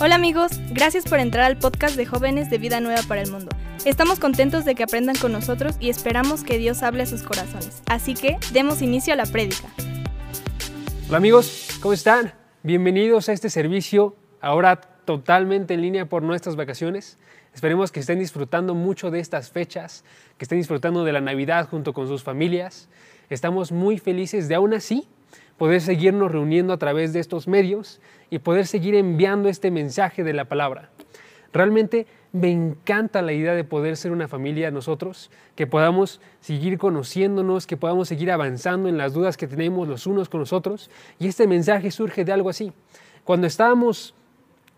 Hola amigos, gracias por entrar al podcast de jóvenes de Vida Nueva para el Mundo. Estamos contentos de que aprendan con nosotros y esperamos que Dios hable a sus corazones. Así que demos inicio a la prédica. Hola amigos, ¿cómo están? Bienvenidos a este servicio, ahora totalmente en línea por nuestras vacaciones. Esperemos que estén disfrutando mucho de estas fechas, que estén disfrutando de la Navidad junto con sus familias. Estamos muy felices de aún así poder seguirnos reuniendo a través de estos medios y poder seguir enviando este mensaje de la palabra. Realmente me encanta la idea de poder ser una familia nosotros, que podamos seguir conociéndonos, que podamos seguir avanzando en las dudas que tenemos los unos con los otros. Y este mensaje surge de algo así. Cuando estábamos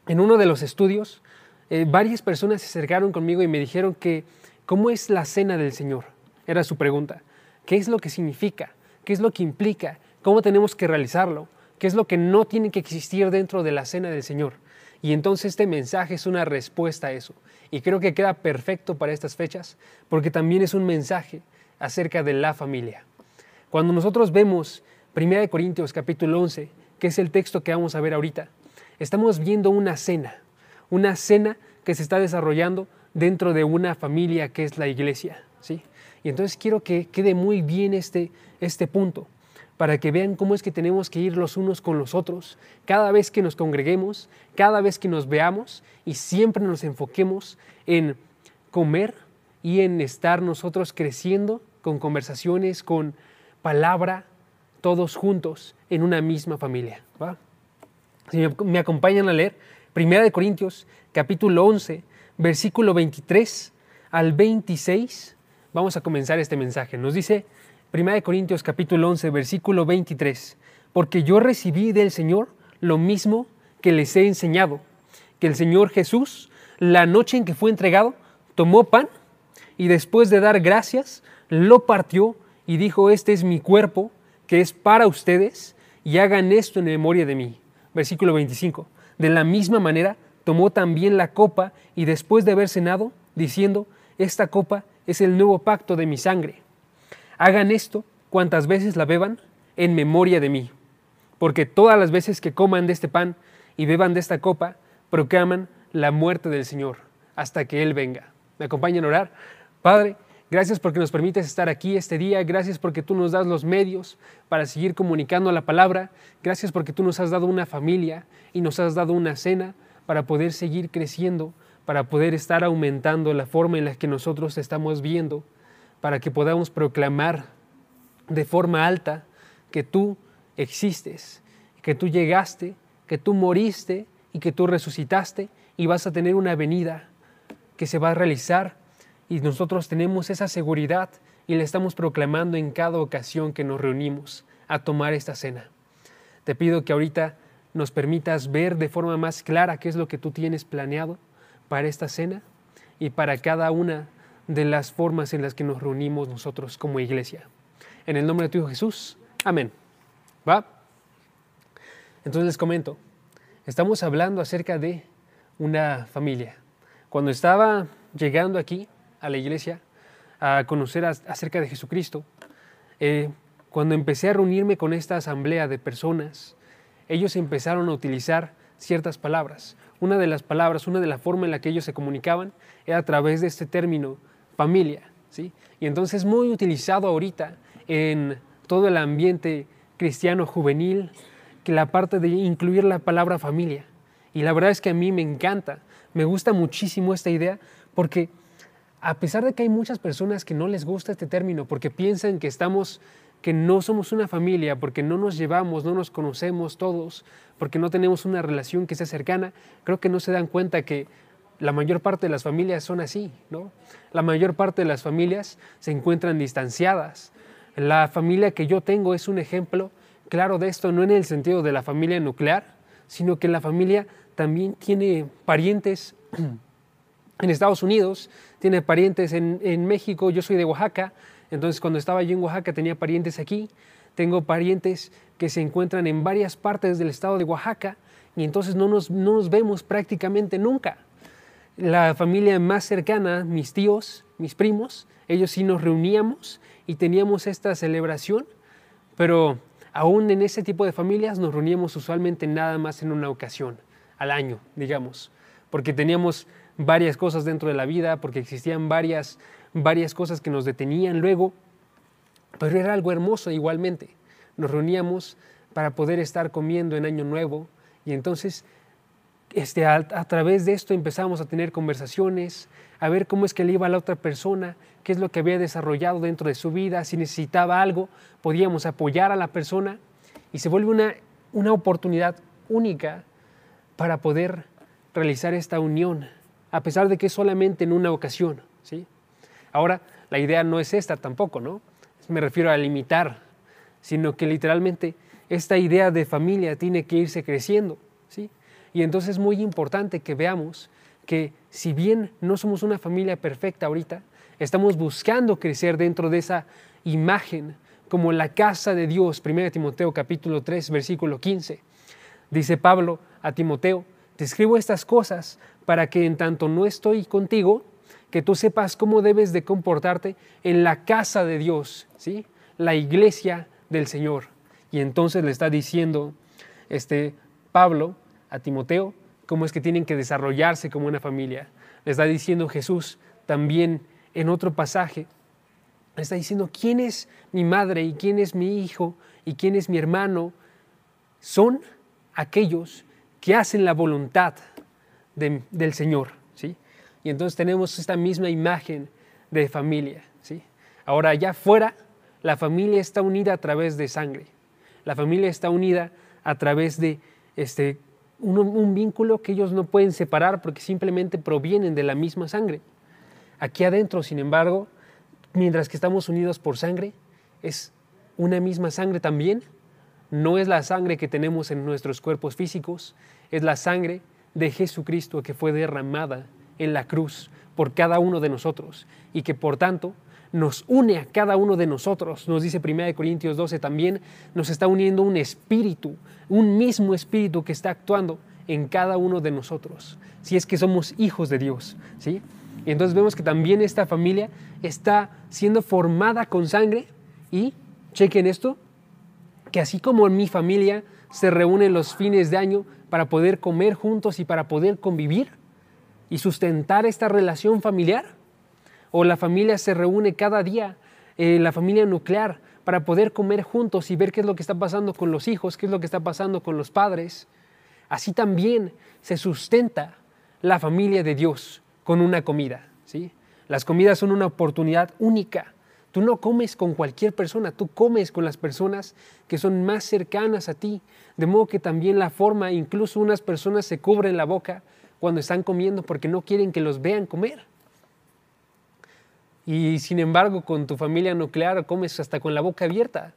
en uno de los estudios, eh, varias personas se acercaron conmigo y me dijeron que, ¿cómo es la cena del Señor? Era su pregunta. ¿Qué es lo que significa? ¿Qué es lo que implica? Cómo tenemos que realizarlo, qué es lo que no tiene que existir dentro de la cena del Señor. Y entonces este mensaje es una respuesta a eso. Y creo que queda perfecto para estas fechas porque también es un mensaje acerca de la familia. Cuando nosotros vemos 1 Corintios capítulo 11, que es el texto que vamos a ver ahorita, estamos viendo una cena, una cena que se está desarrollando dentro de una familia que es la iglesia. ¿sí? Y entonces quiero que quede muy bien este, este punto para que vean cómo es que tenemos que ir los unos con los otros, cada vez que nos congreguemos, cada vez que nos veamos y siempre nos enfoquemos en comer y en estar nosotros creciendo con conversaciones, con palabra, todos juntos en una misma familia. Si me acompañan a leer, 1 Corintios capítulo 11, versículo 23 al 26, vamos a comenzar este mensaje. Nos dice, 1 Corintios capítulo 11, versículo 23, porque yo recibí del Señor lo mismo que les he enseñado, que el Señor Jesús, la noche en que fue entregado, tomó pan y después de dar gracias, lo partió y dijo, este es mi cuerpo, que es para ustedes, y hagan esto en memoria de mí. Versículo 25. De la misma manera, tomó también la copa y después de haber cenado, diciendo, esta copa es el nuevo pacto de mi sangre Hagan esto cuantas veces la beban en memoria de mí, porque todas las veces que coman de este pan y beban de esta copa, proclaman la muerte del Señor hasta que Él venga. ¿Me acompañan a orar? Padre, gracias porque nos permites estar aquí este día, gracias porque tú nos das los medios para seguir comunicando la palabra, gracias porque tú nos has dado una familia y nos has dado una cena para poder seguir creciendo, para poder estar aumentando la forma en la que nosotros estamos viendo para que podamos proclamar de forma alta que tú existes, que tú llegaste, que tú moriste y que tú resucitaste y vas a tener una venida que se va a realizar y nosotros tenemos esa seguridad y la estamos proclamando en cada ocasión que nos reunimos a tomar esta cena. Te pido que ahorita nos permitas ver de forma más clara qué es lo que tú tienes planeado para esta cena y para cada una de las formas en las que nos reunimos nosotros como iglesia. En el nombre de tu Hijo Jesús. Amén. ¿Va? Entonces les comento, estamos hablando acerca de una familia. Cuando estaba llegando aquí a la iglesia a conocer acerca de Jesucristo, eh, cuando empecé a reunirme con esta asamblea de personas, ellos empezaron a utilizar ciertas palabras. Una de las palabras, una de la forma en la que ellos se comunicaban era a través de este término familia. ¿sí? Y entonces es muy utilizado ahorita en todo el ambiente cristiano juvenil, que la parte de incluir la palabra familia. Y la verdad es que a mí me encanta, me gusta muchísimo esta idea, porque a pesar de que hay muchas personas que no les gusta este término, porque piensan que estamos que no somos una familia, porque no nos llevamos, no nos conocemos todos, porque no tenemos una relación que sea cercana, creo que no se dan cuenta que la mayor parte de las familias son así, ¿no? La mayor parte de las familias se encuentran distanciadas. La familia que yo tengo es un ejemplo claro de esto, no en el sentido de la familia nuclear, sino que la familia también tiene parientes en Estados Unidos, tiene parientes en, en México, yo soy de Oaxaca, entonces cuando estaba yo en Oaxaca tenía parientes aquí, tengo parientes que se encuentran en varias partes del estado de Oaxaca y entonces no nos, no nos vemos prácticamente nunca la familia más cercana, mis tíos, mis primos, ellos sí nos reuníamos y teníamos esta celebración, pero aún en ese tipo de familias nos reuníamos usualmente nada más en una ocasión, al año, digamos, porque teníamos varias cosas dentro de la vida, porque existían varias, varias cosas que nos detenían luego, pero era algo hermoso igualmente. Nos reuníamos para poder estar comiendo en Año Nuevo y entonces este, a, través de esto empezamos a tener conversaciones, a ver cómo es que le iba a la otra persona, qué es lo que había desarrollado dentro de su vida, si necesitaba algo, podíamos apoyar a la persona y se vuelve una, una oportunidad única para poder realizar esta unión, a pesar de que es solamente en una ocasión. ¿sí? Ahora, la idea no es esta tampoco, ¿no? Me refiero a limitar, sino que literalmente esta idea de familia tiene que irse creciendo. Y entonces es muy importante que veamos que si bien no somos una familia perfecta ahorita, estamos buscando crecer dentro de esa imagen como la casa de Dios, 1 Timoteo capítulo 3, versículo 15. Dice Pablo a Timoteo, te escribo estas cosas para que en tanto no estoy contigo, que tú sepas cómo debes de comportarte en la casa de Dios, ¿sí? La iglesia del Señor. Y entonces le está diciendo este Pablo a Timoteo cómo es que tienen que desarrollarse como una familia. Le está diciendo Jesús también en otro pasaje. Está diciendo quién es mi madre y quién es mi hijo y quién es mi hermano. Son aquellos que hacen la voluntad de, del Señor. ¿sí? Y entonces tenemos esta misma imagen de familia. ¿sí? Ahora allá afuera, la familia está unida a través de sangre. La familia está unida a través de este, un, vínculo que ellos no pueden separar porque simplemente provienen de la misma sangre. Aquí adentro, sin embargo, mientras que estamos unidos por sangre, es una misma sangre también. No es la sangre que tenemos en nuestros cuerpos físicos, es la sangre de Jesucristo que fue derramada en la cruz por cada uno de nosotros y que por tanto nos une a cada uno de nosotros. Nos dice 1 Corintios 12 también, nos está uniendo un espíritu, un mismo espíritu que está actuando en cada uno de nosotros, si es que somos hijos de Dios, ¿sí? Y entonces vemos que también esta familia está siendo formada con sangre y, chequen esto, que así como en mi familia se reúnen los fines de año para poder comer juntos y para poder convivir y sustentar esta relación familiar, o la familia se reúne cada día, eh, la familia nuclear, para poder comer juntos y ver qué es lo que está pasando con los hijos, qué es lo que está pasando con los padres. Así también se sustenta la familia de Dios con una comida. ¿sí? Las comidas son una oportunidad única. Tú no comes con cualquier persona, tú comes con las personas que son más cercanas a ti. De modo que también la forma, incluso unas personas se cubren la boca cuando están comiendo porque no quieren que los vean comer. Y sin embargo, con tu familia nuclear comes hasta con la boca abierta.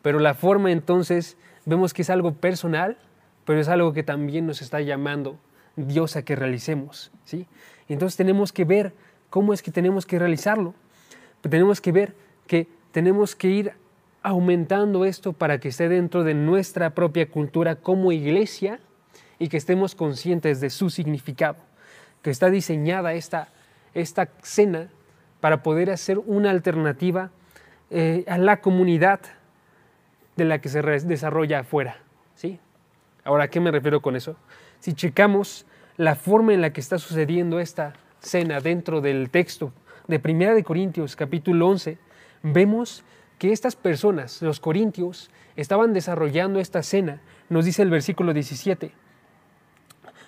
Pero la forma entonces vemos que es algo personal, pero es algo que también nos está llamando Dios a que realicemos. ¿sí? Entonces tenemos que ver cómo es que tenemos que realizarlo. Pero tenemos que ver que tenemos que ir aumentando esto para que esté dentro de nuestra propia cultura como iglesia y que estemos conscientes de su significado, que está diseñada esta, esta cena para poder hacer una alternativa eh, a la comunidad de la que se desarrolla afuera. ¿sí? Ahora, ¿a qué me refiero con eso? Si checamos la forma en la que está sucediendo esta cena dentro del texto de Primera de Corintios capítulo 11, vemos que estas personas, los corintios, estaban desarrollando esta cena, nos dice el versículo 17.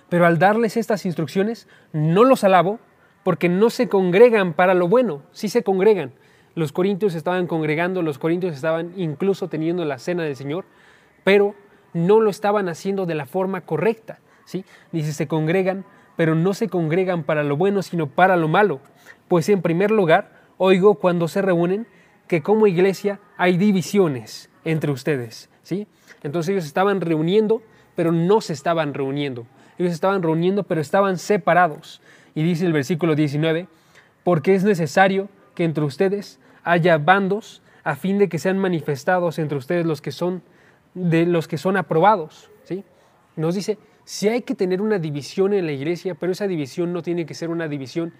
Pero al darles estas instrucciones, no los alabo, porque no se congregan para lo bueno, sí se congregan. Los corintios estaban congregando, los corintios estaban incluso teniendo la cena del Señor, pero no lo estaban haciendo de la forma correcta. ¿sí? Dice, se congregan, pero no se congregan para lo bueno, sino para lo malo. Pues en primer lugar, oigo cuando se reúnen que como iglesia hay divisiones entre ustedes. ¿sí? Entonces ellos estaban reuniendo, pero no se estaban reuniendo. Ellos estaban reuniendo, pero estaban separados. Y dice el versículo 19, porque es necesario que entre ustedes haya bandos a fin de que sean manifestados entre ustedes los que son de los que son aprobados, ¿sí? Nos dice, si hay que tener una división en la iglesia, pero esa división no tiene que ser una división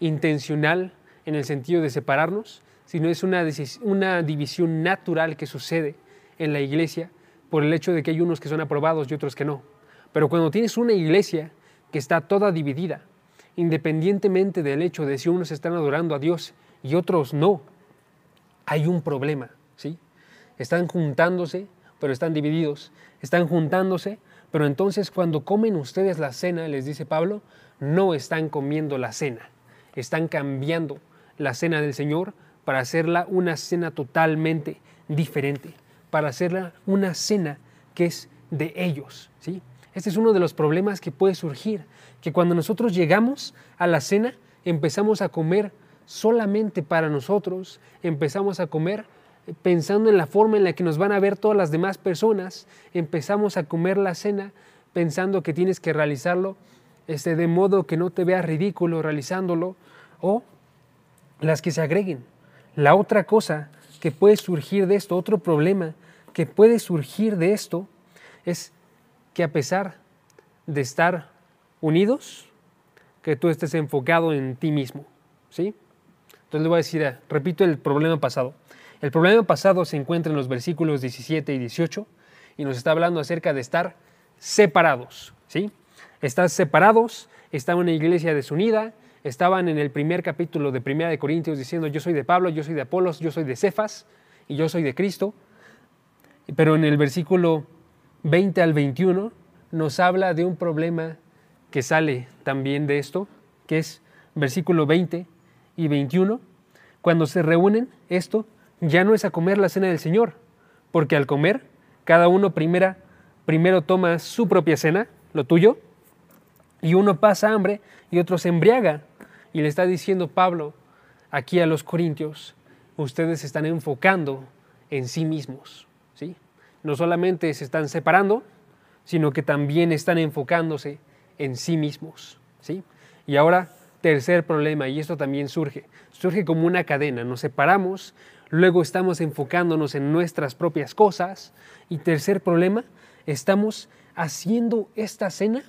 intencional en el sentido de separarnos, sino es una, una división natural que sucede en la iglesia por el hecho de que hay unos que son aprobados y otros que no. Pero cuando tienes una iglesia que está toda dividida, independientemente del hecho de si unos están adorando a Dios y otros no, hay un problema, ¿sí? Están juntándose, pero están divididos. Están juntándose, pero entonces cuando comen ustedes la cena, les dice Pablo, no están comiendo la cena, están cambiando la cena del Señor para hacerla una cena totalmente diferente, para hacerla una cena que es de ellos, ¿sí? Este es uno de los problemas que puede surgir, que cuando nosotros llegamos a la cena empezamos a comer solamente para nosotros, empezamos a comer pensando en la forma en la que nos van a ver todas las demás personas, empezamos a comer la cena pensando que tienes que realizarlo este, de modo que no te veas ridículo realizándolo, o las que se agreguen. La otra cosa que puede surgir de esto, otro problema que puede surgir de esto, es que a pesar de estar unidos, que tú estés enfocado en ti mismo. ¿sí? Entonces le voy a decir, ah, repito el problema pasado. El problema pasado se encuentra en los versículos 17 y 18 y nos está hablando acerca de estar separados. ¿sí? Estás separados, está una iglesia desunida, estaban en el primer capítulo de Primera de Corintios diciendo yo soy de Pablo, yo soy de Apolos, yo soy de Cefas y yo soy de Cristo. Pero en el versículo 20 al 21 nos habla de un problema que sale también de esto, que es versículo 20 y 21. Cuando se reúnen, esto ya no es a comer la cena del Señor, porque al comer, cada uno primera, primero toma su propia cena, lo tuyo, y uno pasa hambre y otro se embriaga. Y le está diciendo Pablo aquí a los corintios, ustedes se están enfocando en sí mismos. ¿sí? No solamente se están separando, sino que también están enfocándose en sí mismos. ¿sí? Y ahora, tercer problema, y esto también surge, surge como una cadena, nos separamos, luego estamos enfocándonos en nuestras propias cosas, y tercer problema, estamos haciendo esta cena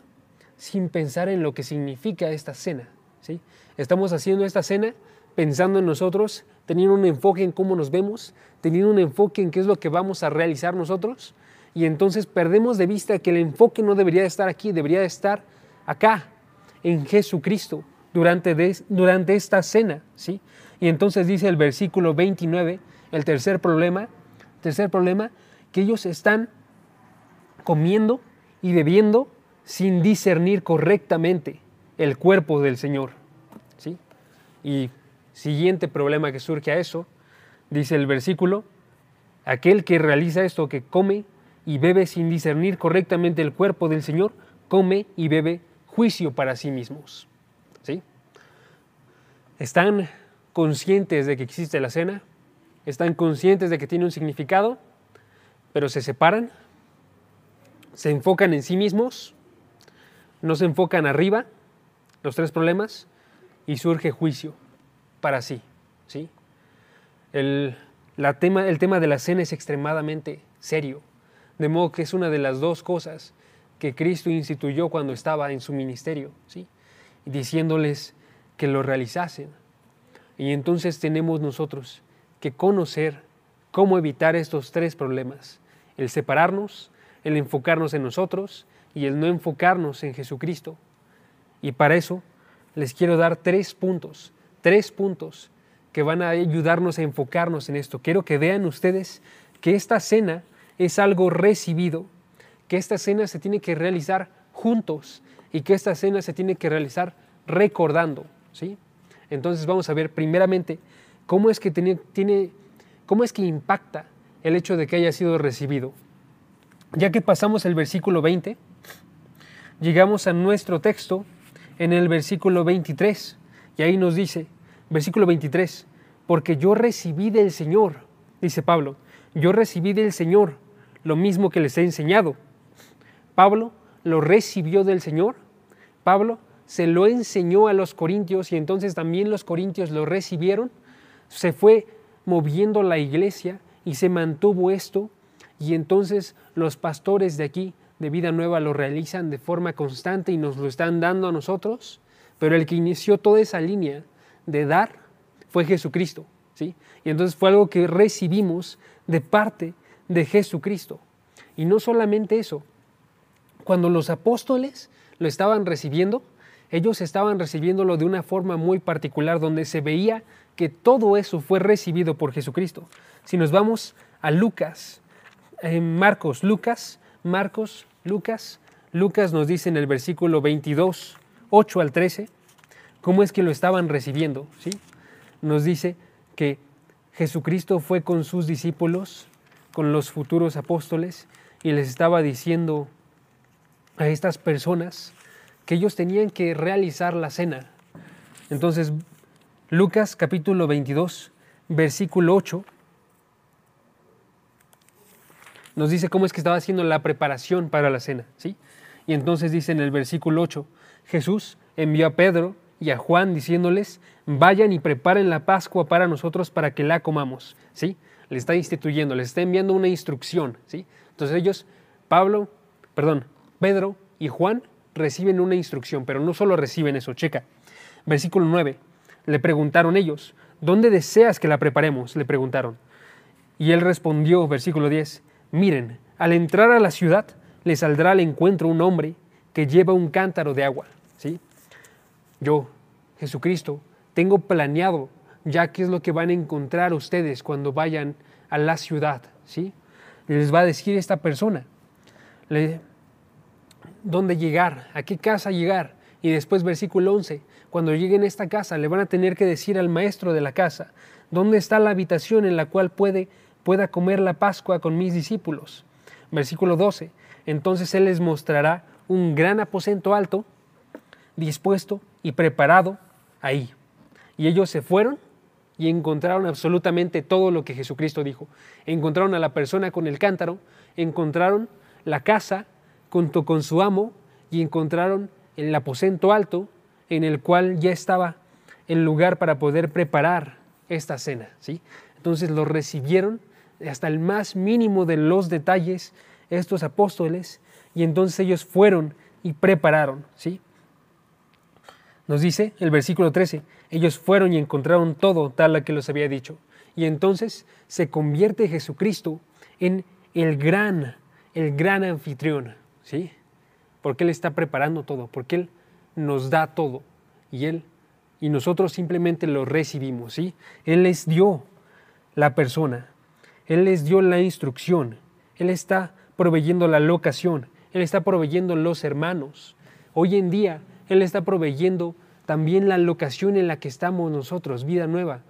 sin pensar en lo que significa esta cena. ¿sí? Estamos haciendo esta cena pensando en nosotros, teniendo un enfoque en cómo nos vemos, teniendo un enfoque en qué es lo que vamos a realizar nosotros, y entonces perdemos de vista que el enfoque no debería estar aquí, debería estar acá, en Jesucristo, durante, durante esta cena. ¿sí? Y entonces dice el versículo 29, el tercer problema, tercer problema, que ellos están comiendo y bebiendo sin discernir correctamente el cuerpo del Señor. ¿sí? Y siguiente problema que surge a eso, dice el versículo, aquel que realiza esto, que come y bebe sin discernir correctamente el cuerpo del Señor, come y bebe juicio para sí mismos. ¿Sí? ¿Están conscientes de que existe la cena? ¿Están conscientes de que tiene un significado? Pero se separan, se enfocan en sí mismos no se enfocan arriba, los tres problemas, y surge juicio para sí. ¿sí? El, tema, el tema de la cena es extremadamente serio, de modo que es una de las dos cosas que Cristo instituyó cuando estaba en su ministerio, ¿sí? diciéndoles que lo realizasen. Y entonces tenemos nosotros que conocer cómo evitar estos tres problemas, el separarnos, el enfocarnos en nosotros y el no enfocarnos en Jesucristo. Y para eso les quiero dar tres puntos, tres puntos que van a ayudarnos a enfocarnos en esto. Quiero que vean ustedes que esta cena es algo recibido, que esta cena se tiene que realizar juntos y que esta cena se tiene que realizar recordando, ¿sí? Entonces vamos a ver primeramente cómo es que tiene, cómo es que impacta el hecho de que haya sido recibido. Ya que pasamos el versículo 20, llegamos a nuestro texto en el versículo 23. Y ahí nos dice, versículo 23, porque yo recibí del Señor, dice Pablo, yo recibí del Señor lo mismo que les he enseñado. Pablo lo recibió del Señor. Pablo se lo enseñó a los corintios y entonces también los corintios lo recibieron. Se fue moviendo la iglesia y se mantuvo esto. Y entonces los pastores de aquí de vida nueva lo realizan de forma constante y nos lo están dando a nosotros, pero el que inició toda esa línea de dar fue Jesucristo, ¿sí? Y entonces fue algo que recibimos de parte de Jesucristo. Y no solamente eso, cuando los apóstoles lo estaban recibiendo, ellos estaban recibiéndolo de una forma muy particular donde se veía que todo eso fue recibido por Jesucristo. Si nos vamos a Lucas, en Marcos, Lucas, Marcos, Lucas, Lucas nos dice en el versículo 22, 8 al 13, cómo es que lo estaban recibiendo, ¿sí? Nos dice que Jesucristo fue con sus discípulos, con los futuros apóstoles, y les estaba diciendo a estas personas que ellos tenían que realizar la cena. Entonces, Lucas capítulo 22, versículo 8, nos dice cómo es que estaba haciendo la preparación para la cena, ¿sí? Y entonces dice en el versículo 8, Jesús envió a Pedro y a Juan diciéndoles, vayan y preparen la Pascua para nosotros para que la comamos, ¿sí? Le está instituyendo, les está enviando una instrucción, ¿sí? Entonces ellos, Pablo, perdón, Pedro y Juan reciben una instrucción, pero no solo reciben eso, checa. Versículo 9, le preguntaron ellos, ¿dónde deseas que la preparemos? Le preguntaron. Y él respondió, versículo 10, miren, al entrar a la ciudad le saldrá al encuentro un hombre que lleva un cántaro de agua, ¿sí? Yo, Jesucristo, tengo planeado ya qué es lo que van a encontrar ustedes cuando vayan a la ciudad, ¿sí? Les va a decir esta persona dónde llegar, a qué casa llegar. Y después versículo 11, cuando lleguen a esta casa le van a tener que decir al maestro de la casa, ¿dónde está la habitación en la cual puede, pueda comer la Pascua con mis discípulos? Versículo 12, entonces Él les mostrará un gran aposento alto, dispuesto y preparado ahí. Y ellos se fueron y encontraron absolutamente todo lo que Jesucristo dijo. Encontraron a la persona con el cántaro, encontraron la casa junto con su amo y encontraron el aposento alto en el cual ya estaba el lugar para poder preparar esta cena. ¿sí? Entonces lo recibieron hasta el más mínimo de los detalles estos apóstoles y entonces ellos fueron y prepararon. ¿sí? Nos dice el versículo 13, ellos fueron y encontraron todo tal a que los había dicho. Y entonces se convierte Jesucristo en el gran, el gran anfitrión. ¿sí? Porque Él está preparando todo, porque Él nos da todo y Él y nosotros simplemente lo recibimos, ¿sí? Él les dio la persona, Él les dio la instrucción, Él está proveyendo la locación, Él está proveyendo los hermanos. Hoy en día Él está proveyendo también la locación en la que estamos nosotros, Vida Nueva,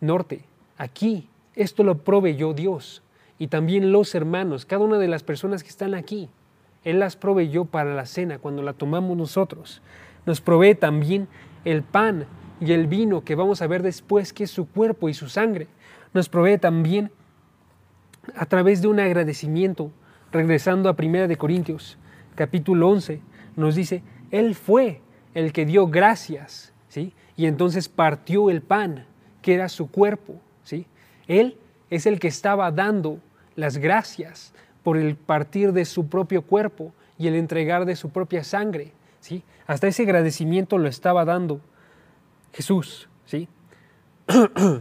Norte. Aquí, esto lo proveyó Dios y también los hermanos, cada una de las personas que están aquí. Él las proveyó para la cena cuando la tomamos nosotros. Nos provee también el pan y el vino que vamos a ver después que es su cuerpo y su sangre. Nos provee también a través de un agradecimiento. Regresando a 1 de Corintios, capítulo 11, nos dice, Él fue el que dio gracias, ¿sí? Y entonces partió el pan, que era su cuerpo, ¿sí? Él es el que estaba dando las gracias por el partir de su propio cuerpo y el entregar de su propia sangre. ¿sí? Hasta ese agradecimiento lo estaba dando Jesús. ¿sí?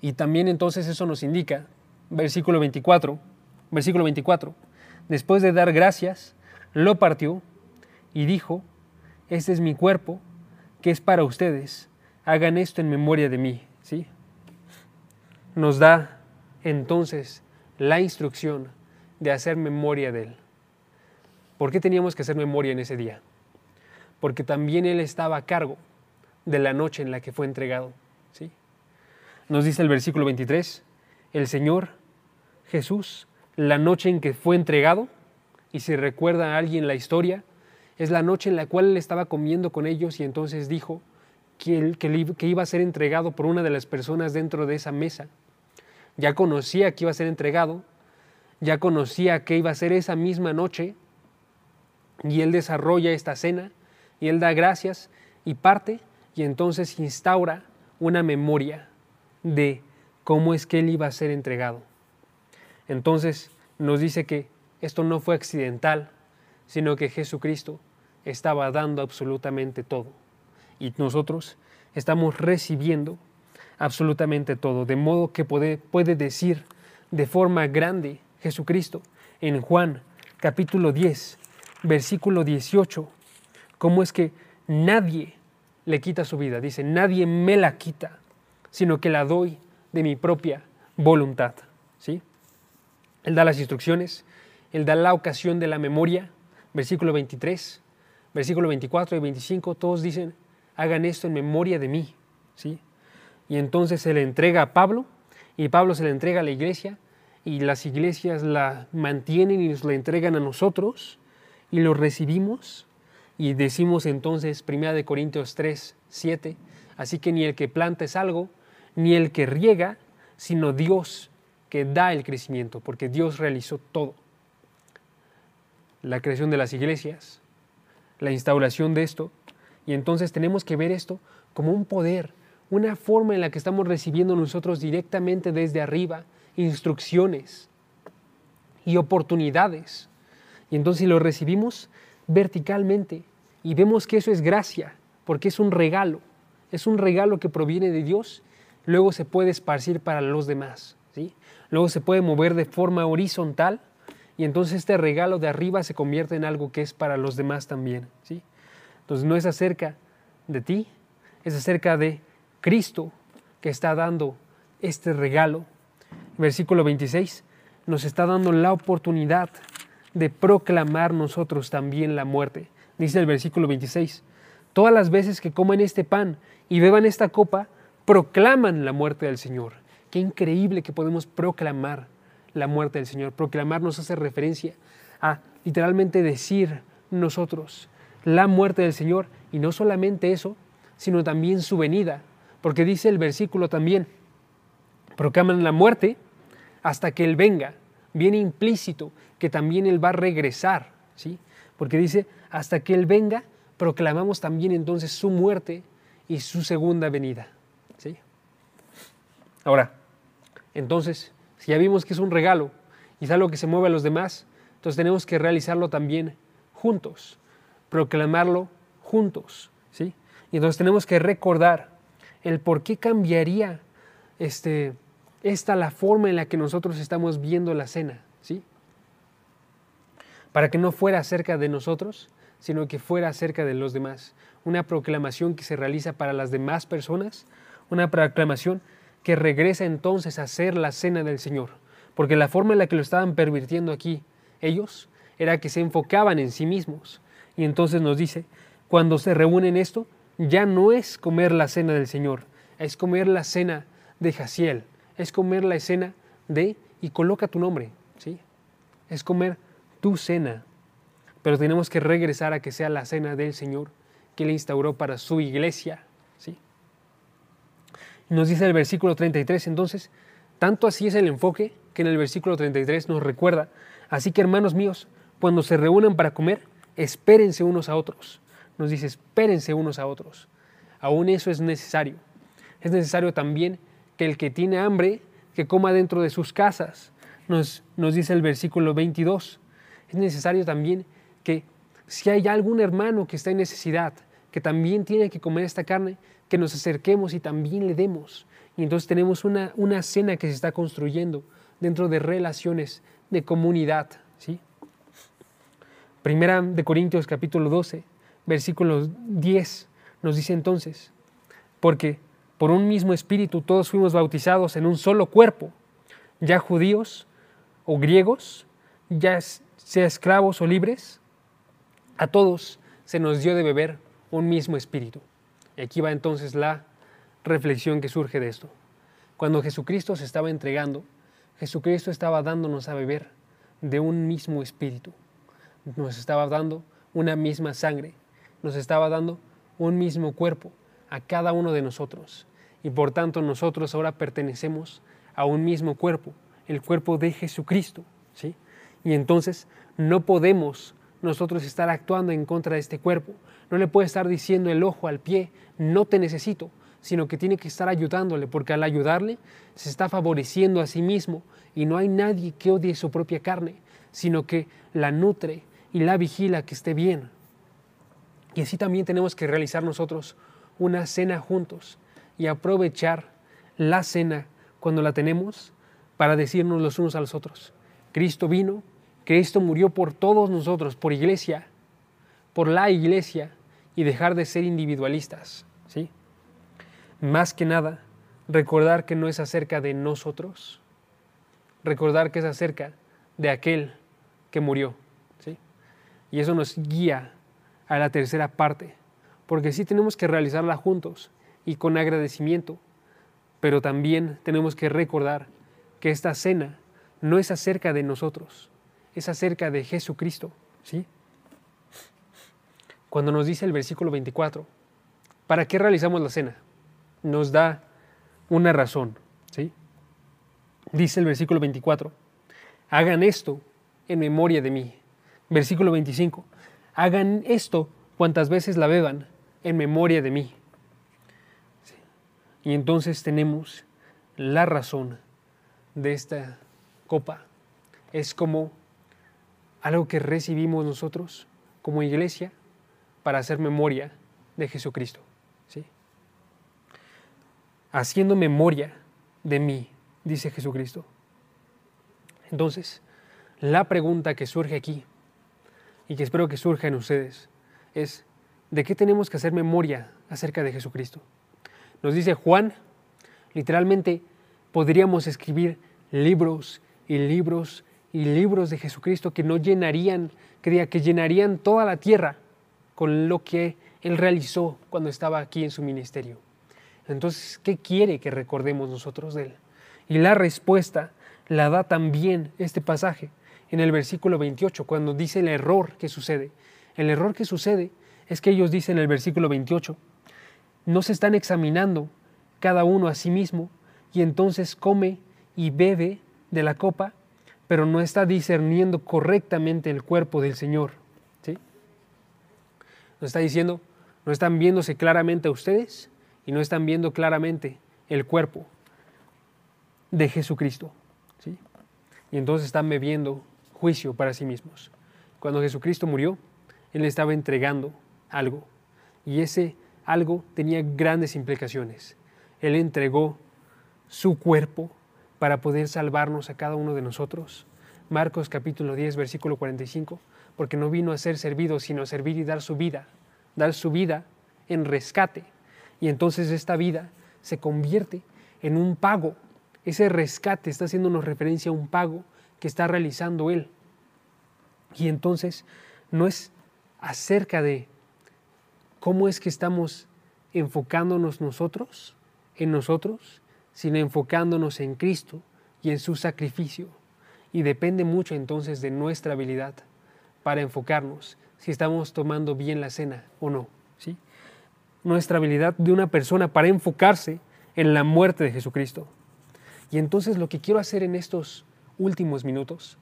y también entonces eso nos indica, versículo 24, versículo 24, después de dar gracias, lo partió y dijo, este es mi cuerpo, que es para ustedes, hagan esto en memoria de mí. ¿sí? Nos da entonces la instrucción de hacer memoria de Él. ¿Por qué teníamos que hacer memoria en ese día? Porque también Él estaba a cargo de la noche en la que fue entregado. ¿sí? Nos dice el versículo 23, el Señor Jesús, la noche en que fue entregado, y si recuerda a alguien la historia, es la noche en la cual Él estaba comiendo con ellos y entonces dijo que, que iba a ser entregado por una de las personas dentro de esa mesa ya conocía que iba a ser entregado, ya conocía que iba a ser esa misma noche, y él desarrolla esta cena, y él da gracias y parte, y entonces instaura una memoria de cómo es que él iba a ser entregado. Entonces nos dice que esto no fue accidental, sino que Jesucristo estaba dando absolutamente todo. Y nosotros estamos recibiendo absolutamente todo, de modo que puede, puede decir de forma grande Jesucristo en Juan capítulo 10, versículo 18, cómo es que nadie le quita su vida. Dice, nadie me la quita, sino que la doy de mi propia voluntad. ¿Sí? Él da las instrucciones, Él da la ocasión de la memoria, versículo 23, versículo 24 y 25, todos dicen, hagan esto en memoria de mí. ¿Sí? Y entonces se le entrega a Pablo, y Pablo se le entrega a la iglesia, y las iglesias la mantienen y nos la entregan a nosotros, y lo recibimos, y decimos entonces, 1 de Corintios 3, 7, así que ni el que planta es algo, ni el que riega, sino Dios que da el crecimiento, porque Dios realizó todo. La creación de las iglesias, la instauración de esto, y entonces tenemos que ver esto como un poder, una forma en la que estamos recibiendo nosotros directamente desde arriba instrucciones y oportunidades. Y entonces lo recibimos verticalmente y vemos que eso es gracia, porque es un regalo, es un regalo que proviene de Dios, luego se puede esparcir para los demás. ¿sí? Luego se puede mover de forma horizontal y entonces este regalo de arriba se convierte en algo que es para los demás también. ¿sí? Entonces no es acerca de ti, es acerca de Cristo que está dando este regalo. Versículo 26 nos está dando la oportunidad de proclamar nosotros también la muerte. Dice el versículo 26, todas las veces que coman este pan y beban esta copa, proclaman la muerte del Señor. Qué increíble que podemos proclamar la muerte del Señor. Proclamar nos hace referencia a literalmente decir nosotros la muerte del Señor y no solamente eso, sino también su venida, porque dice el versículo también, proclaman la muerte hasta que Él venga. Viene implícito que también Él va a regresar, ¿sí? Porque dice, hasta que Él venga, proclamamos también entonces su muerte y su segunda venida, ¿sí? Ahora, entonces, si ya vimos que es un regalo y es algo que se mueve a los demás, entonces tenemos que realizarlo también juntos, proclamarlo juntos, ¿sí? Y entonces tenemos que recordar el por qué cambiaría este, esta la forma en la que nosotros estamos viendo la cena, ¿sí? Para que no fuera acerca de nosotros, sino que fuera acerca de los demás. Una proclamación que se realiza para las demás personas, una proclamación que regresa entonces a ser la cena del Señor. Porque la forma en la que lo estaban pervirtiendo aquí ellos era que se enfocaban en sí mismos. Y entonces nos dice, cuando se reúnen esto, ya no es comer la cena del Señor, es comer la cena de Jaciel, es comer la escena de, y coloca tu nombre, ¿sí? Es comer tu cena. Pero tenemos que regresar a que sea la cena del Señor que Él instauró para su iglesia. Nos dice el versículo 33, entonces, tanto así es el enfoque que en el versículo 33 nos recuerda, así que hermanos míos, cuando se reúnan para comer, espérense unos a otros. Nos dice, espérense unos a otros. Aún eso es necesario. Es necesario también que el que tiene hambre, que coma dentro de sus casas. Nos, nos dice el versículo 22. Es necesario también que si hay algún hermano que está en necesidad, que también tiene que comer esta carne, que nos acerquemos y también le demos. Y entonces tenemos una, una cena que se está construyendo dentro de relaciones de comunidad. ¿sí? Primera de Corintios capítulo 12, versículo 10 nos dice entonces, porque por un mismo espíritu todos fuimos bautizados en un solo cuerpo, ya judíos o griegos, ya sea esclavos o libres, a todos se nos dio de beber un mismo espíritu. Y aquí va entonces la reflexión que surge de esto. Cuando Jesucristo se estaba entregando, Jesucristo estaba dándonos a beber de un mismo espíritu. Nos estaba dando una misma sangre. Nos estaba dando un mismo cuerpo a cada uno de nosotros. Y por tanto nosotros ahora pertenecemos a un mismo cuerpo, el cuerpo de Jesucristo. ¿sí? Y entonces no podemos nosotros estar actuando en contra de este cuerpo. No le puede estar diciendo el ojo al pie, no te necesito, sino que tiene que estar ayudándole, porque al ayudarle se está favoreciendo a sí mismo y no hay nadie que odie su propia carne, sino que la nutre y la vigila que esté bien. Y así también tenemos que realizar nosotros una cena juntos y aprovechar la cena cuando la tenemos para decirnos los unos a los otros, Cristo vino, Cristo murió por todos nosotros, por iglesia, por la iglesia, y dejar de ser individualistas. ¿sí? Más que nada, recordar que no es acerca de nosotros, recordar que es acerca de aquel que murió. ¿sí? Y eso nos guía a la tercera parte, porque sí tenemos que realizarla juntos y con agradecimiento, pero también tenemos que recordar que esta cena no es acerca de nosotros, es acerca de Jesucristo, ¿sí? Cuando nos dice el versículo 24, ¿para qué realizamos la cena? Nos da una razón, ¿sí? Dice el versículo 24, hagan esto en memoria de mí. Versículo 25, hagan esto cuantas veces la beban en memoria de mí. Y entonces tenemos la razón de esta copa. Es como algo que recibimos nosotros como iglesia para hacer memoria de Jesucristo. ¿sí? Haciendo memoria de mí, dice Jesucristo. Entonces, la pregunta que surge aquí y que espero que surja en ustedes es, ¿de qué tenemos que hacer memoria acerca de Jesucristo? Nos dice Juan, literalmente podríamos escribir libros y libros y libros de Jesucristo que no llenarían, que, que llenarían toda la tierra con lo que Él realizó cuando estaba aquí en su ministerio. Entonces, ¿qué quiere que recordemos nosotros de Él? Y la respuesta la da también este pasaje en el versículo 28, cuando dice el error que sucede. El error que sucede es que ellos dicen en el versículo 28, no se están examinando cada uno a sí mismo y entonces come y bebe de la copa, pero no está discerniendo correctamente el cuerpo del Señor. Nos está diciendo, no están viéndose claramente a ustedes y no están viendo claramente el cuerpo de Jesucristo. ¿sí? Y entonces están bebiendo juicio para sí mismos. Cuando Jesucristo murió, Él estaba entregando algo y ese algo tenía grandes implicaciones. Él entregó su cuerpo para poder salvarnos a cada uno de nosotros. Marcos capítulo 10, versículo 45, porque no vino a ser servido, sino a servir y dar su vida, dar su vida en rescate. Y entonces esta vida se convierte en un pago. Ese rescate está haciéndonos referencia a un pago que está realizando Él. Y entonces no es acerca de cómo es que estamos enfocándonos nosotros, en nosotros, sino enfocándonos en Cristo y en su sacrificio. Y depende mucho entonces de nuestra habilidad para enfocarnos si estamos tomando bien la cena o no. ¿sí? Nuestra habilidad de una persona para enfocarse en la muerte de Jesucristo. Y entonces lo que quiero hacer en estos últimos minutos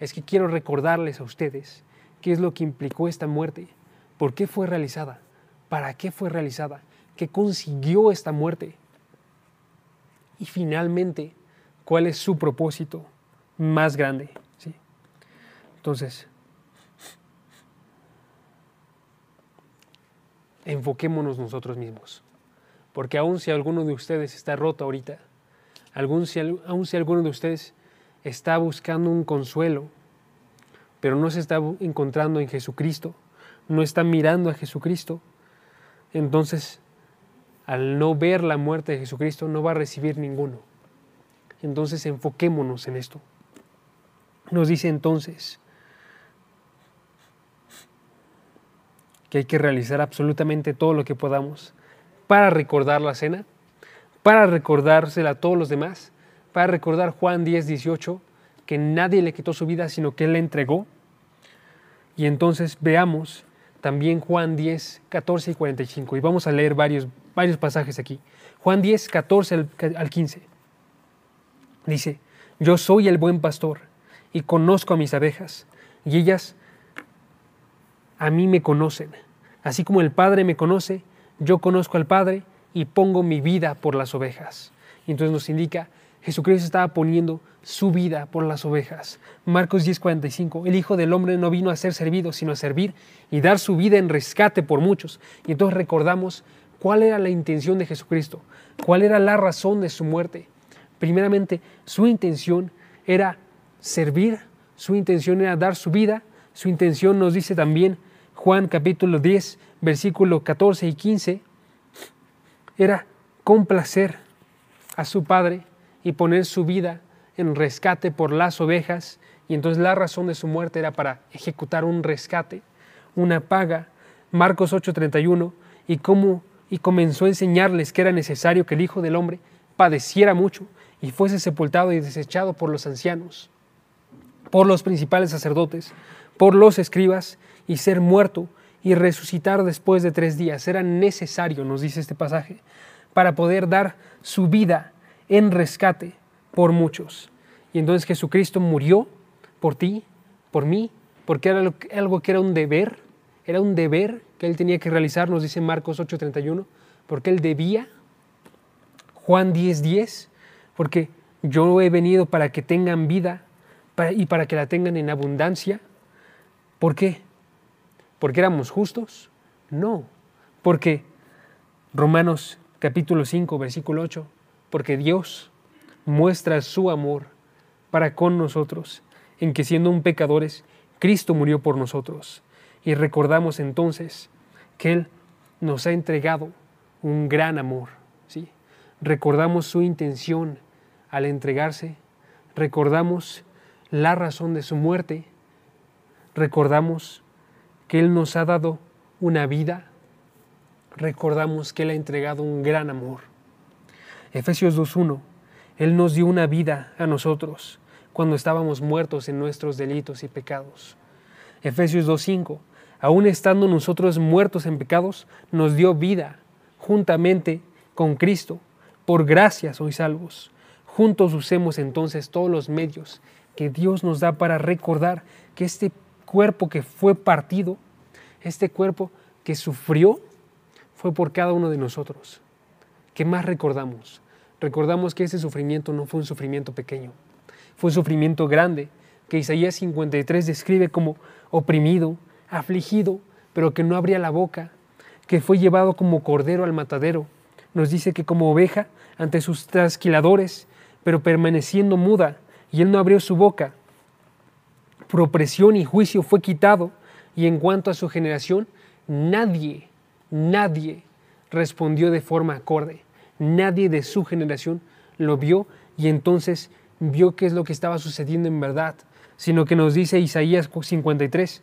es que quiero recordarles a ustedes qué es lo que implicó esta muerte, por qué fue realizada, para qué fue realizada, qué consiguió esta muerte y finalmente cuál es su propósito más grande. ¿sí? Entonces, enfoquémonos nosotros mismos, porque aun si alguno de ustedes está roto ahorita, aun si, aun si alguno de ustedes está buscando un consuelo, pero no se está encontrando en Jesucristo, no está mirando a Jesucristo, entonces al no ver la muerte de Jesucristo no va a recibir ninguno. Entonces enfoquémonos en esto. Nos dice entonces que hay que realizar absolutamente todo lo que podamos para recordar la cena, para recordársela a todos los demás, para recordar Juan 10, 18, que nadie le quitó su vida, sino que Él le entregó. Y entonces veamos también Juan 10, 14 y 45. Y vamos a leer varios, varios pasajes aquí. Juan 10, 14 al 15. Dice, yo soy el buen pastor y conozco a mis abejas, y ellas a mí me conocen. Así como el Padre me conoce, yo conozco al Padre y pongo mi vida por las ovejas. Y entonces nos indica Jesucristo estaba poniendo su vida por las ovejas. Marcos 10:45, el Hijo del Hombre no vino a ser servido, sino a servir y dar su vida en rescate por muchos. Y entonces recordamos cuál era la intención de Jesucristo, cuál era la razón de su muerte. Primeramente, su intención era servir, su intención era dar su vida, su intención nos dice también Juan capítulo 10, versículo 14 y 15, era complacer a su Padre y poner su vida en rescate por las ovejas, y entonces la razón de su muerte era para ejecutar un rescate, una paga. Marcos 8:31, y cómo y comenzó a enseñarles que era necesario que el Hijo del Hombre padeciera mucho y fuese sepultado y desechado por los ancianos, por los principales sacerdotes, por los escribas, y ser muerto y resucitar después de tres días. Era necesario, nos dice este pasaje, para poder dar su vida en rescate por muchos. Y entonces Jesucristo murió por ti, por mí, porque era algo que era un deber, era un deber que él tenía que realizar, nos dice Marcos 8:31, porque él debía, Juan 10:10, porque yo he venido para que tengan vida y para que la tengan en abundancia. ¿Por qué? ¿Porque éramos justos? No, porque Romanos capítulo 5, versículo 8, porque Dios muestra su amor para con nosotros, en que siendo un pecadores, Cristo murió por nosotros. Y recordamos entonces que Él nos ha entregado un gran amor. ¿sí? Recordamos su intención al entregarse, recordamos la razón de su muerte, recordamos que Él nos ha dado una vida, recordamos que Él ha entregado un gran amor. Efesios 2.1, Él nos dio una vida a nosotros cuando estábamos muertos en nuestros delitos y pecados. Efesios 2.5, aún estando nosotros muertos en pecados, nos dio vida juntamente con Cristo. Por gracia sois salvos. Juntos usemos entonces todos los medios que Dios nos da para recordar que este cuerpo que fue partido, este cuerpo que sufrió, fue por cada uno de nosotros. ¿Qué más recordamos? Recordamos que ese sufrimiento no fue un sufrimiento pequeño, fue un sufrimiento grande, que Isaías 53 describe como oprimido, afligido, pero que no abría la boca, que fue llevado como cordero al matadero. Nos dice que como oveja ante sus trasquiladores, pero permaneciendo muda, y él no abrió su boca. Por opresión y juicio fue quitado, y en cuanto a su generación, nadie, nadie respondió de forma acorde. Nadie de su generación lo vio y entonces vio qué es lo que estaba sucediendo en verdad, sino que nos dice Isaías 53,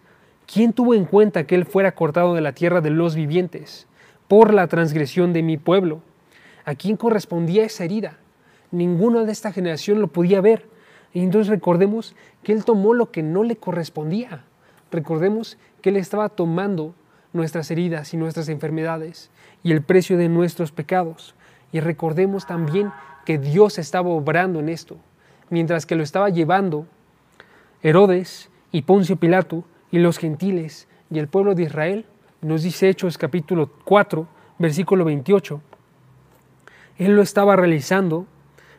¿quién tuvo en cuenta que él fuera cortado de la tierra de los vivientes por la transgresión de mi pueblo? ¿A quién correspondía esa herida? Ninguno de esta generación lo podía ver. Y entonces recordemos que él tomó lo que no le correspondía. Recordemos que él estaba tomando nuestras heridas y nuestras enfermedades y el precio de nuestros pecados. Y recordemos también que Dios estaba obrando en esto, mientras que lo estaba llevando Herodes y Poncio Pilato y los gentiles y el pueblo de Israel, nos dice Hechos capítulo 4, versículo 28. Él lo estaba realizando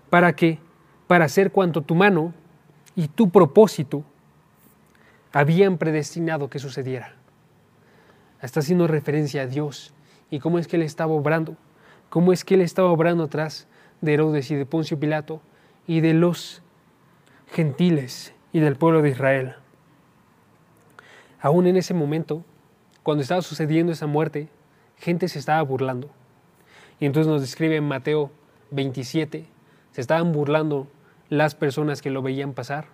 para que, para hacer cuanto tu mano y tu propósito habían predestinado que sucediera. Está haciendo referencia a Dios y cómo es que Él estaba obrando, cómo es que Él estaba obrando atrás de Herodes y de Poncio Pilato y de los gentiles y del pueblo de Israel. Aún en ese momento, cuando estaba sucediendo esa muerte, gente se estaba burlando. Y entonces nos describe en Mateo 27, se estaban burlando las personas que lo veían pasar.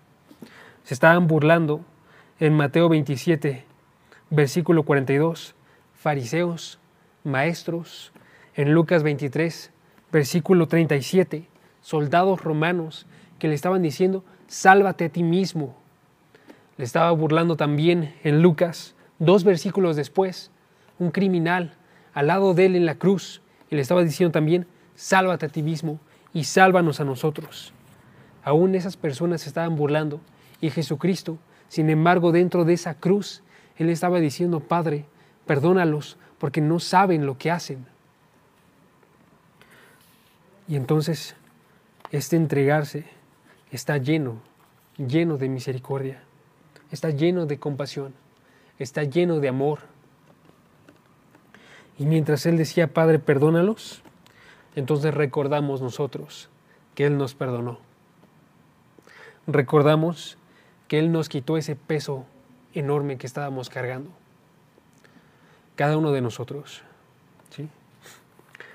Se estaban burlando en Mateo 27, versículo 42, fariseos, maestros. En Lucas 23, versículo 37, soldados romanos que le estaban diciendo, sálvate a ti mismo. Le estaba burlando también en Lucas, dos versículos después, un criminal al lado de él en la cruz, y le estaba diciendo también, sálvate a ti mismo y sálvanos a nosotros. Aún esas personas se estaban burlando y Jesucristo, sin embargo, dentro de esa cruz, Él estaba diciendo, Padre, perdónalos porque no saben lo que hacen. Y entonces, este entregarse está lleno, lleno de misericordia, está lleno de compasión, está lleno de amor. Y mientras Él decía, Padre, perdónalos, entonces recordamos nosotros que Él nos perdonó. Recordamos que Él nos quitó ese peso enorme que estábamos cargando. Cada uno de nosotros.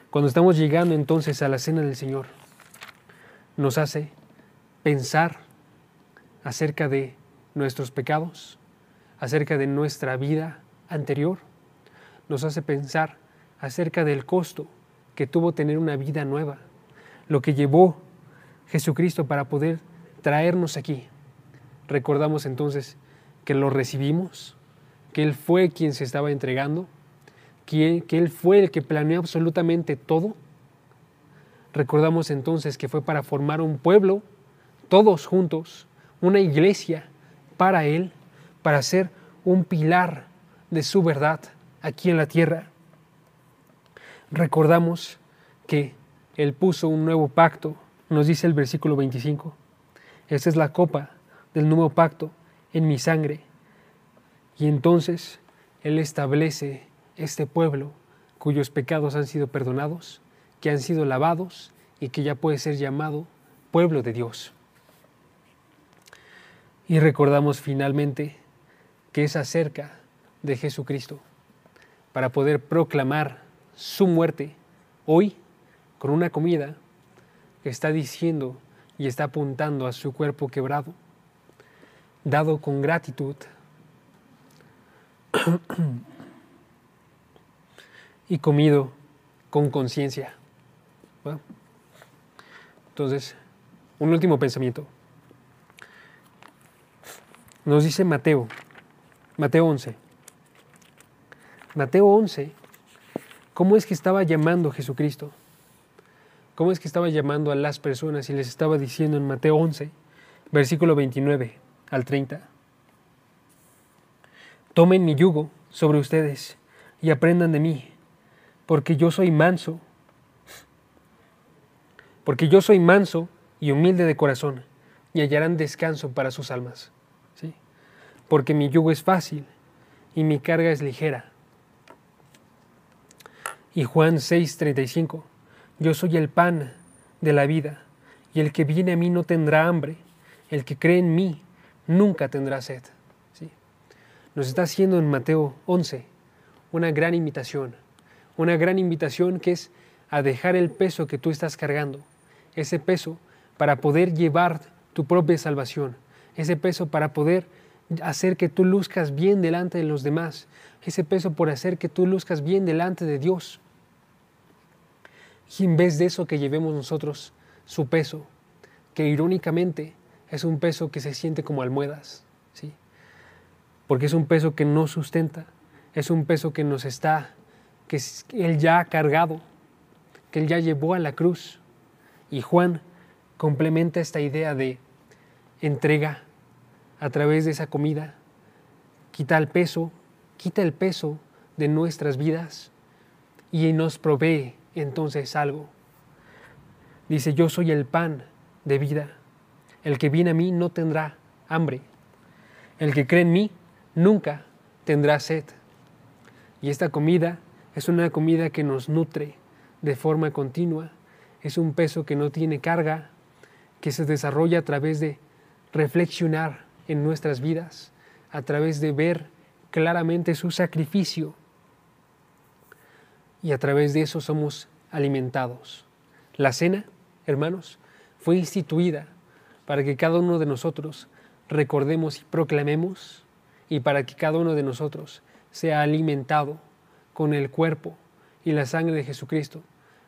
Cuando estamos llegando entonces a la cena del Señor, nos hace pensar acerca de nuestros pecados, acerca de nuestra vida anterior, nos hace pensar acerca del costo que tuvo tener una vida nueva, lo que llevó Jesucristo para poder traernos aquí. Recordamos entonces que lo recibimos, que Él fue quien se estaba entregando, que, Él fue el que planeó absolutamente todo. Recordamos entonces que fue para formar un pueblo, todos juntos, una iglesia para Él, para ser un pilar de su verdad aquí en la tierra. Recordamos que Él puso un nuevo pacto, nos dice el versículo 25. Esta es la copa del nuevo pacto en mi sangre. Y entonces Él establece este pueblo cuyos pecados han sido perdonados, que han sido lavados y que ya puede ser llamado pueblo de Dios. Y recordamos finalmente que es acerca de Jesucristo para poder proclamar su muerte hoy con una comida que está diciendo y está apuntando a su cuerpo quebrado, dado con gratitud y comido con conciencia. Entonces, un último pensamiento. Nos dice Mateo, Mateo 11. Mateo 11, ¿cómo es que estaba llamando Jesucristo? ¿Cómo es que estaba llamando a las personas y les estaba diciendo en Mateo 11, versículo 29 al 30? Tomen mi yugo sobre ustedes y aprendan de mí, porque yo soy manso, porque yo soy manso y humilde de corazón, y hallarán descanso para sus almas porque mi yugo es fácil y mi carga es ligera. Y Juan 6:35, yo soy el pan de la vida, y el que viene a mí no tendrá hambre, el que cree en mí nunca tendrá sed. ¿Sí? Nos está haciendo en Mateo 11 una gran invitación, una gran invitación que es a dejar el peso que tú estás cargando, ese peso para poder llevar tu propia salvación, ese peso para poder hacer que tú luzcas bien delante de los demás, ese peso por hacer que tú luzcas bien delante de Dios. Y en vez de eso que llevemos nosotros su peso, que irónicamente es un peso que se siente como almohadas, ¿sí? porque es un peso que no sustenta, es un peso que nos está, que Él ya ha cargado, que Él ya llevó a la cruz. Y Juan complementa esta idea de entrega, a través de esa comida, quita el peso, quita el peso de nuestras vidas y nos provee entonces algo. Dice, yo soy el pan de vida. El que viene a mí no tendrá hambre. El que cree en mí nunca tendrá sed. Y esta comida es una comida que nos nutre de forma continua. Es un peso que no tiene carga, que se desarrolla a través de reflexionar en nuestras vidas a través de ver claramente su sacrificio y a través de eso somos alimentados. La cena, hermanos, fue instituida para que cada uno de nosotros recordemos y proclamemos y para que cada uno de nosotros sea alimentado con el cuerpo y la sangre de Jesucristo.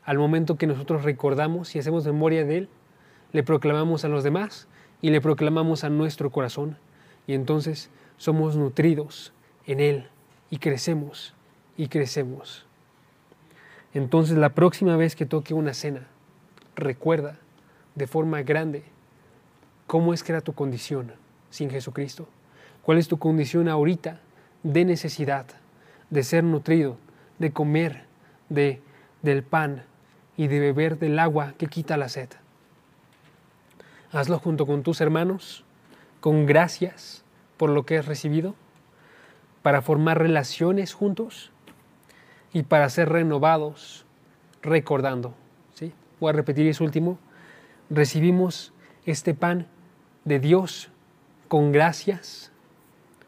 Al momento que nosotros recordamos y hacemos memoria de Él, le proclamamos a los demás y le proclamamos a nuestro corazón y entonces somos nutridos en Él y crecemos y crecemos. Entonces la próxima vez que toque una cena, recuerda de forma grande cómo es que era tu condición sin Jesucristo. ¿Cuál es tu condición ahorita de necesidad, de ser nutrido, de comer de, del pan y de beber del agua que quita la sed? Hazlo junto con tus hermanos, con gracias por lo que has recibido, para formar relaciones juntos y para ser renovados recordando. ¿sí? Voy a repetir eso último. Recibimos este pan de Dios con gracias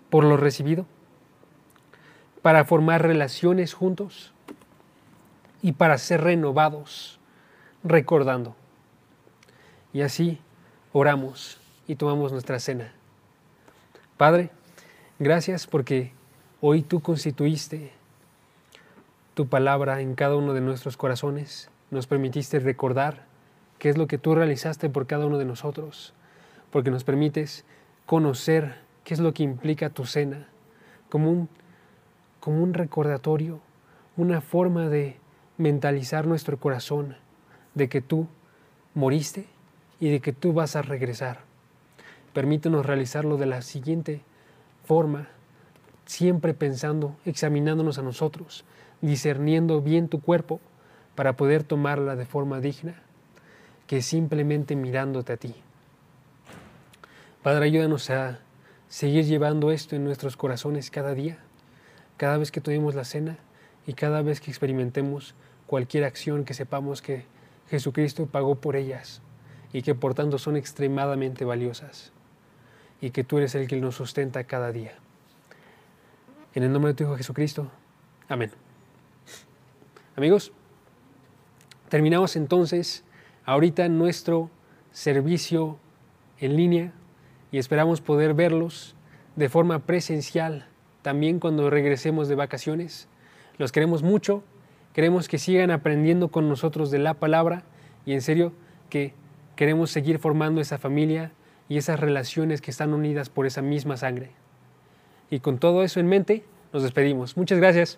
por lo recibido, para formar relaciones juntos y para ser renovados recordando. Y así oramos y tomamos nuestra cena. Padre, gracias porque hoy tú constituiste tu palabra en cada uno de nuestros corazones, nos permitiste recordar qué es lo que tú realizaste por cada uno de nosotros, porque nos permites conocer qué es lo que implica tu cena, como un, como un recordatorio, una forma de mentalizar nuestro corazón de que tú moriste y de que tú vas a regresar. Permítenos realizarlo de la siguiente forma, siempre pensando, examinándonos a nosotros, discerniendo bien tu cuerpo para poder tomarla de forma digna, que simplemente mirándote a ti. Padre, ayúdanos a seguir llevando esto en nuestros corazones cada día, cada vez que tomemos la cena y cada vez que experimentemos cualquier acción que sepamos que Jesucristo pagó por ellas y que por tanto son extremadamente valiosas y que tú eres el que nos sustenta cada día. En el nombre de tu Hijo Jesucristo. Amén. Amigos, terminamos entonces ahorita nuestro servicio en línea y esperamos poder verlos de forma presencial también cuando regresemos de vacaciones. Los queremos mucho, queremos que sigan aprendiendo con nosotros de la palabra y en serio que queremos seguir formando esa familia y esas relaciones que están unidas por esa misma sangre. Y con todo eso en mente, nos despedimos. Muchas gracias.